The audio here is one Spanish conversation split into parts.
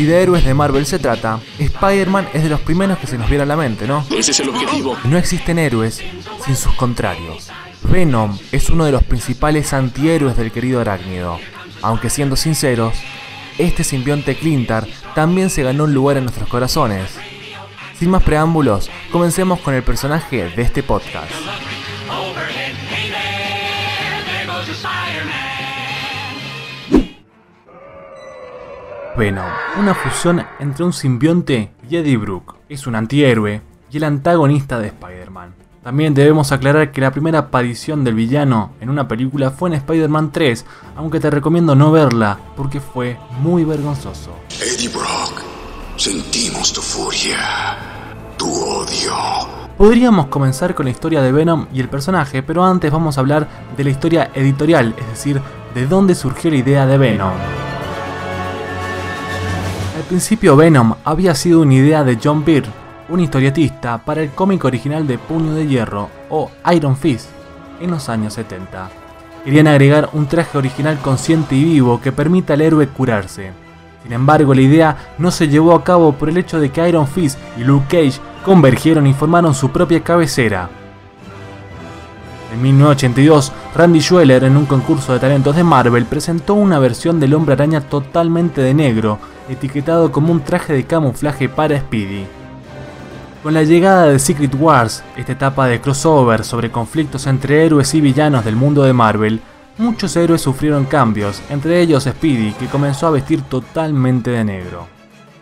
Si de héroes de Marvel se trata, Spider-Man es de los primeros que se nos viene a la mente, ¿no? Ese es el objetivo. No existen héroes sin sus contrarios. Venom es uno de los principales antihéroes del querido arácnido. Aunque siendo sinceros, este simbionte Clintar también se ganó un lugar en nuestros corazones. Sin más preámbulos, comencemos con el personaje de este podcast. Venom, una fusión entre un simbionte y Eddie Brook. Es un antihéroe y el antagonista de Spider-Man. También debemos aclarar que la primera aparición del villano en una película fue en Spider-Man 3, aunque te recomiendo no verla porque fue muy vergonzoso. Eddie Brock, sentimos tu furia, tu odio. Podríamos comenzar con la historia de Venom y el personaje, pero antes vamos a hablar de la historia editorial, es decir, de dónde surgió la idea de Venom. Principio Venom había sido una idea de John Byrne, un historietista para el cómic original de Puño de Hierro o Iron Fist en los años 70. Querían agregar un traje original consciente y vivo que permita al héroe curarse. Sin embargo, la idea no se llevó a cabo por el hecho de que Iron Fist y Luke Cage convergieron y formaron su propia cabecera. En 1982, Randy Schweller, en un concurso de talentos de Marvel, presentó una versión del hombre araña totalmente de negro, etiquetado como un traje de camuflaje para Speedy. Con la llegada de Secret Wars, esta etapa de crossover sobre conflictos entre héroes y villanos del mundo de Marvel, muchos héroes sufrieron cambios, entre ellos Speedy, que comenzó a vestir totalmente de negro.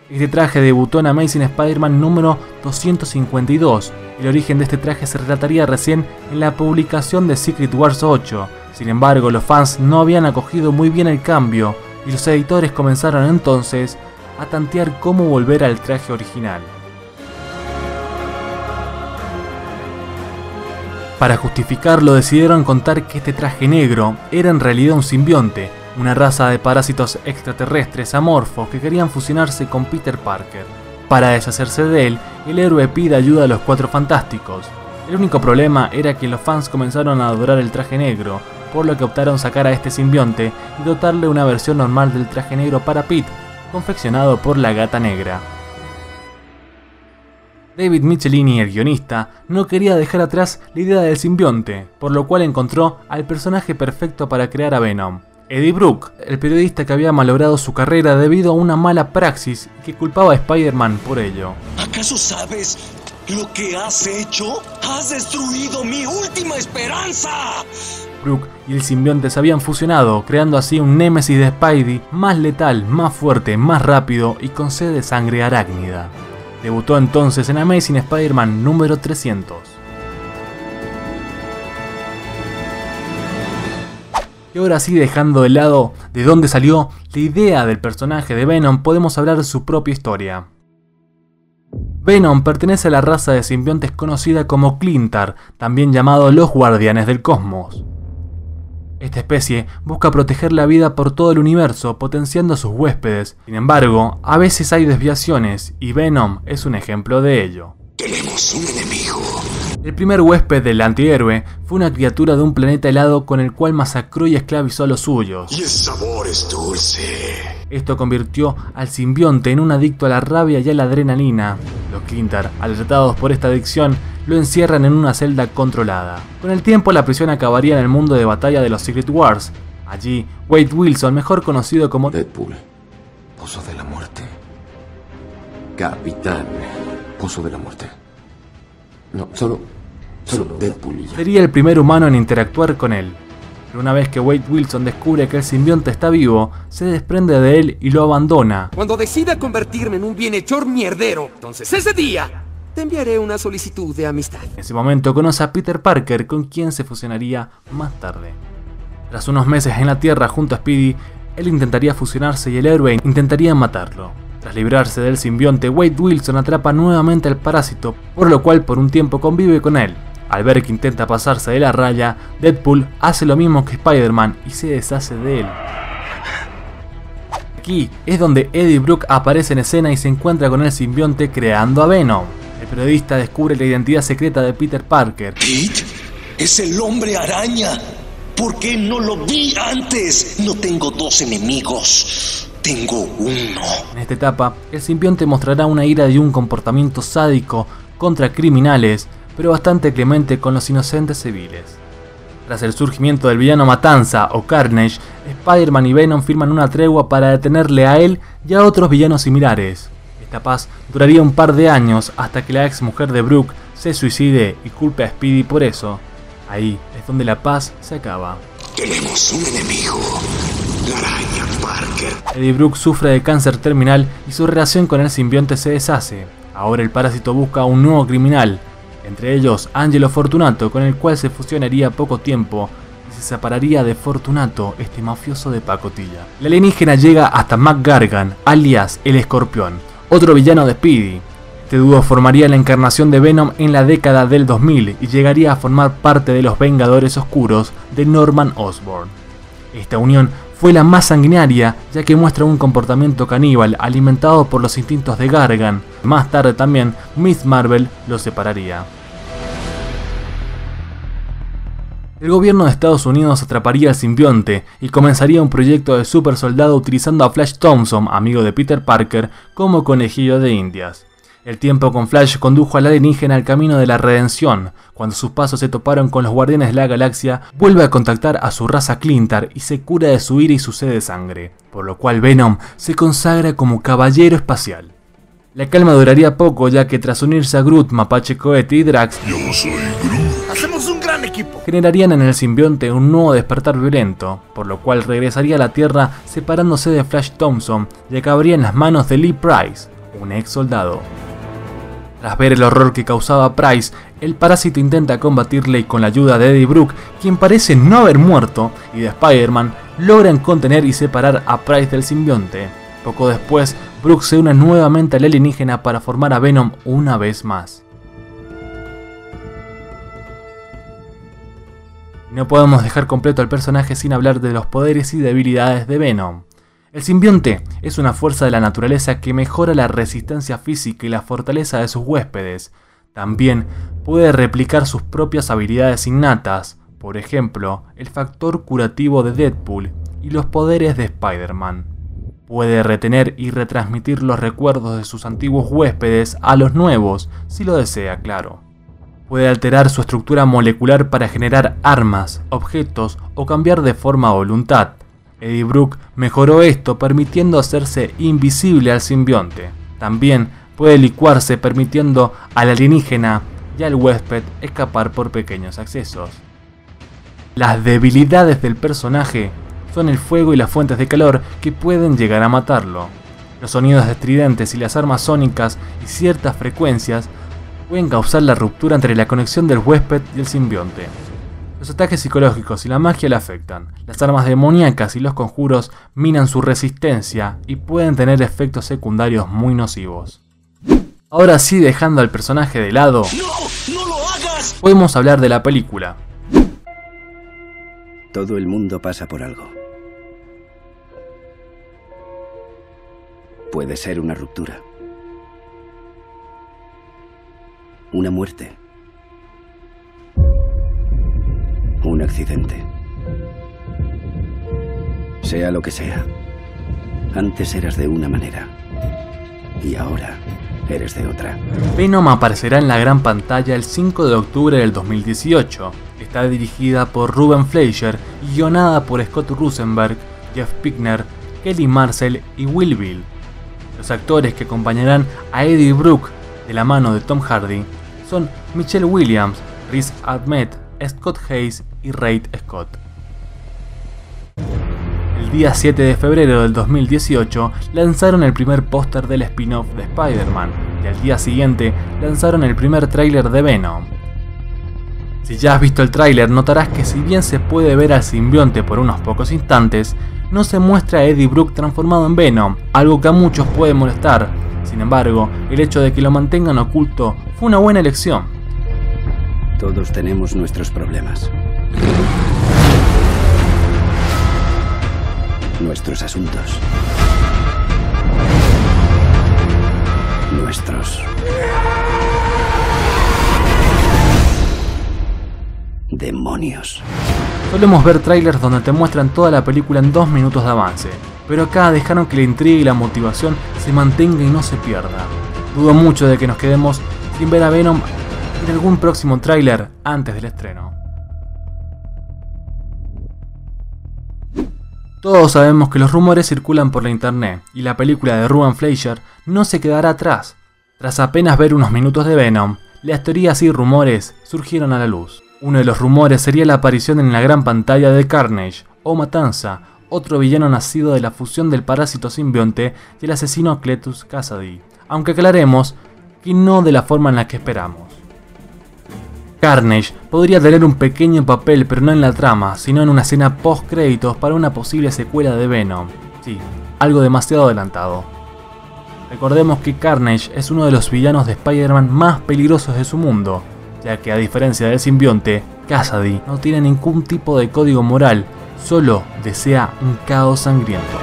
Este traje debutó en Amazing Spider-Man número 252. El origen de este traje se relataría recién en la publicación de Secret Wars 8. Sin embargo, los fans no habían acogido muy bien el cambio y los editores comenzaron entonces a tantear cómo volver al traje original. Para justificarlo decidieron contar que este traje negro era en realidad un simbionte, una raza de parásitos extraterrestres amorfos que querían fusionarse con Peter Parker. Para deshacerse de él, el héroe pide ayuda a los Cuatro Fantásticos. El único problema era que los fans comenzaron a adorar el traje negro, por lo que optaron sacar a este simbionte y dotarle una versión normal del traje negro para Pete, confeccionado por la Gata Negra. David Michelini, el guionista, no quería dejar atrás la idea del simbionte, por lo cual encontró al personaje perfecto para crear a Venom. Eddie Brook, el periodista que había malogrado su carrera debido a una mala praxis que culpaba a Spider-Man por ello. ¿Acaso sabes lo que has hecho? ¡Has destruido mi última esperanza! Brook y el simbionte se habían fusionado, creando así un némesis de Spidey más letal, más fuerte, más rápido y con sed de sangre arácnida. Debutó entonces en Amazing Spider-Man número 300. Y ahora sí, dejando de lado de dónde salió la idea del personaje de Venom, podemos hablar de su propia historia. Venom pertenece a la raza de simbiontes conocida como Clintar, también llamado los Guardianes del Cosmos. Esta especie busca proteger la vida por todo el universo, potenciando a sus huéspedes. Sin embargo, a veces hay desviaciones, y Venom es un ejemplo de ello. Tenemos un enemigo. El primer huésped del antihéroe fue una criatura de un planeta helado con el cual masacró y esclavizó a los suyos. Y el sabor es dulce. Esto convirtió al simbionte en un adicto a la rabia y a la adrenalina. Los Clintar, alertados por esta adicción, lo encierran en una celda controlada. Con el tiempo la prisión acabaría en el mundo de batalla de los Secret Wars. Allí, Wade Wilson, mejor conocido como Deadpool, Pozo de la Muerte. Capitán, Pozo de la Muerte. No, solo, sería el primer humano en interactuar con él. Pero una vez que Wade Wilson descubre que el simbionte está vivo, se desprende de él y lo abandona. Cuando decida convertirme en un bienhechor mierdero, entonces ese día te enviaré una solicitud de amistad. En ese momento conoce a Peter Parker, con quien se fusionaría más tarde. Tras unos meses en la Tierra junto a Speedy, él intentaría fusionarse y el héroe intentaría matarlo. Tras librarse del simbionte, Wade Wilson atrapa nuevamente al parásito, por lo cual por un tiempo convive con él. Al ver que intenta pasarse de la raya, Deadpool hace lo mismo que Spider-Man y se deshace de él. Aquí es donde Eddie Brook aparece en escena y se encuentra con el simbionte creando a Venom. El periodista descubre la identidad secreta de Peter Parker. ¿Pete? ¿Es el hombre araña? ¿Por qué no lo vi antes? No tengo dos enemigos. tengo uno. En esta etapa, el simbionte mostrará una ira y un comportamiento sádico contra criminales, pero bastante clemente con los inocentes civiles. Tras el surgimiento del villano Matanza o Carnage, Spider-Man y Venom firman una tregua para detenerle a él y a otros villanos similares. Esta paz duraría un par de años hasta que la ex mujer de Brooke se suicide y culpe a Speedy por eso. Ahí es donde la paz se acaba. Tenemos un enemigo. La araña Parker. Eddie Brooke sufre de cáncer terminal y su relación con el simbionte se deshace. Ahora el parásito busca a un nuevo criminal, entre ellos Angelo Fortunato, con el cual se fusionaría poco tiempo y se separaría de Fortunato, este mafioso de pacotilla. La alienígena llega hasta Mac Gargan, alias el Escorpión, otro villano de Speedy. Este dúo formaría la encarnación de Venom en la década del 2000 y llegaría a formar parte de los Vengadores Oscuros de Norman Osborn. Esta unión fue la más sanguinaria ya que muestra un comportamiento caníbal alimentado por los instintos de Gargan. Más tarde también Miss Marvel lo separaría. El gobierno de Estados Unidos atraparía al simbionte y comenzaría un proyecto de super soldado utilizando a Flash Thompson, amigo de Peter Parker, como conejillo de indias. El tiempo con Flash condujo al alienígena al camino de la redención. Cuando sus pasos se toparon con los guardianes de la galaxia, vuelve a contactar a su raza Clintar y se cura de su ira y su sed de sangre, por lo cual Venom se consagra como caballero espacial. La calma duraría poco ya que tras unirse a Groot, Mapache Cohete y Drax, Yo soy Groot. Hacemos un gran equipo. generarían en el simbionte un nuevo despertar violento, por lo cual regresaría a la Tierra separándose de Flash Thompson y acabaría en las manos de Lee Price, un ex soldado. Tras ver el horror que causaba Price, el parásito intenta combatirle y con la ayuda de Eddie Brooke, quien parece no haber muerto, y de Spider-Man, logran contener y separar a Price del simbionte. Poco después, Brooke se une nuevamente al alienígena para formar a Venom una vez más. No podemos dejar completo al personaje sin hablar de los poderes y debilidades de Venom. El simbionte es una fuerza de la naturaleza que mejora la resistencia física y la fortaleza de sus huéspedes. También puede replicar sus propias habilidades innatas, por ejemplo, el factor curativo de Deadpool y los poderes de Spider-Man. Puede retener y retransmitir los recuerdos de sus antiguos huéspedes a los nuevos, si lo desea, claro. Puede alterar su estructura molecular para generar armas, objetos o cambiar de forma a voluntad. Eddie Brooke mejoró esto permitiendo hacerse invisible al simbionte. También puede licuarse permitiendo al alienígena y al huésped escapar por pequeños accesos. Las debilidades del personaje son el fuego y las fuentes de calor que pueden llegar a matarlo. Los sonidos estridentes y las armas sónicas y ciertas frecuencias pueden causar la ruptura entre la conexión del huésped y el simbionte. Los ataques psicológicos y la magia le afectan. Las armas demoníacas y los conjuros minan su resistencia y pueden tener efectos secundarios muy nocivos. Ahora sí, dejando al personaje de lado, ¡No! ¡No lo hagas! podemos hablar de la película. Todo el mundo pasa por algo. Puede ser una ruptura. Una muerte. Un accidente. Sea lo que sea. Antes eras de una manera. Y ahora eres de otra. Venom aparecerá en la gran pantalla el 5 de octubre del 2018. Está dirigida por Ruben Fleischer y guionada por Scott Rosenberg, Jeff Pickner, Kelly Marcel y Will Bill. Los actores que acompañarán a Eddie Brooke de la mano de Tom Hardy son Michelle Williams, Riz Ahmed, Scott Hayes y Reid Scott. El día 7 de febrero del 2018 lanzaron el primer póster del spin-off de Spider-Man y al día siguiente lanzaron el primer tráiler de Venom. Si ya has visto el tráiler notarás que si bien se puede ver al simbionte por unos pocos instantes, no se muestra a Eddie Brooke transformado en Venom, algo que a muchos puede molestar. Sin embargo, el hecho de que lo mantengan oculto fue una buena elección. Todos tenemos nuestros problemas. Nuestros asuntos. Nuestros. Demonios. Solemos ver trailers donde te muestran toda la película en dos minutos de avance. pero acá dejaron que la intriga y la motivación se mantenga y no se pierda. Dudo mucho de que nos quedemos sin ver a Venom en algún próximo tráiler antes del estreno. Todos sabemos que los rumores circulan por la internet y la película de Ruben Fleischer no se quedará atrás. Tras apenas ver unos minutos de Venom, las teorías y rumores surgieron a la luz. Uno de los rumores sería la aparición en la gran pantalla de Carnage o Matanza, otro villano nacido de la fusión del parásito simbionte y el asesino Cletus Cassidy, aunque aclaremos que no de la forma en la que esperamos. Carnage podría tener un pequeño papel pero no en la trama, sino en una escena post créditos para una posible secuela de Venom. Sí, algo demasiado adelantado. Recordemos que Carnage es uno de los villanos de Spider-Man más peligrosos de su mundo, ya que a diferencia del simbionte, Cassidy no tiene ningún tipo de código moral, solo desea un caos sangriento.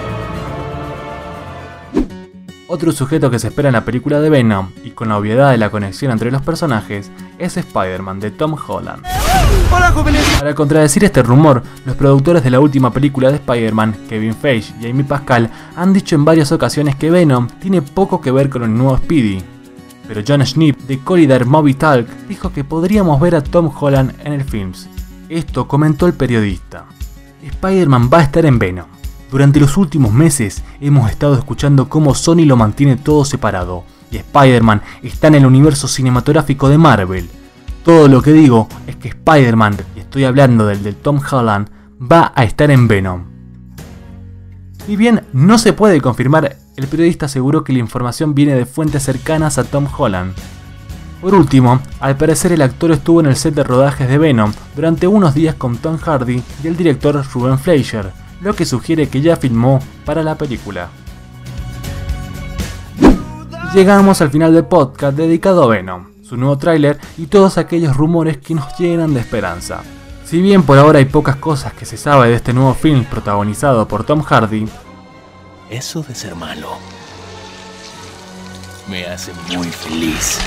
Otro sujeto que se espera en la película de Venom, y con la obviedad de la conexión entre los personajes, es Spider-Man de Tom Holland. Para contradecir este rumor, los productores de la última película de Spider-Man, Kevin Feige y Amy Pascal, han dicho en varias ocasiones que Venom tiene poco que ver con el nuevo Speedy. Pero John Schnipp de Corridor Movie Talk dijo que podríamos ver a Tom Holland en el film. Esto comentó el periodista. Spider-Man va a estar en Venom. Durante los últimos meses hemos estado escuchando cómo Sony lo mantiene todo separado y Spider-Man está en el universo cinematográfico de Marvel. Todo lo que digo es que Spider-Man, y estoy hablando del de Tom Holland, va a estar en Venom. Si bien no se puede confirmar, el periodista aseguró que la información viene de fuentes cercanas a Tom Holland. Por último, al parecer el actor estuvo en el set de rodajes de Venom durante unos días con Tom Hardy y el director Ruben Fleischer, lo que sugiere que ya filmó para la película. Llegamos al final del podcast dedicado a Venom, su nuevo tráiler y todos aquellos rumores que nos llenan de esperanza. Si bien por ahora hay pocas cosas que se sabe de este nuevo film protagonizado por Tom Hardy, eso de ser malo me hace muy feliz.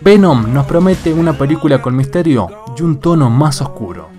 Venom nos promete una película con misterio y un tono más oscuro.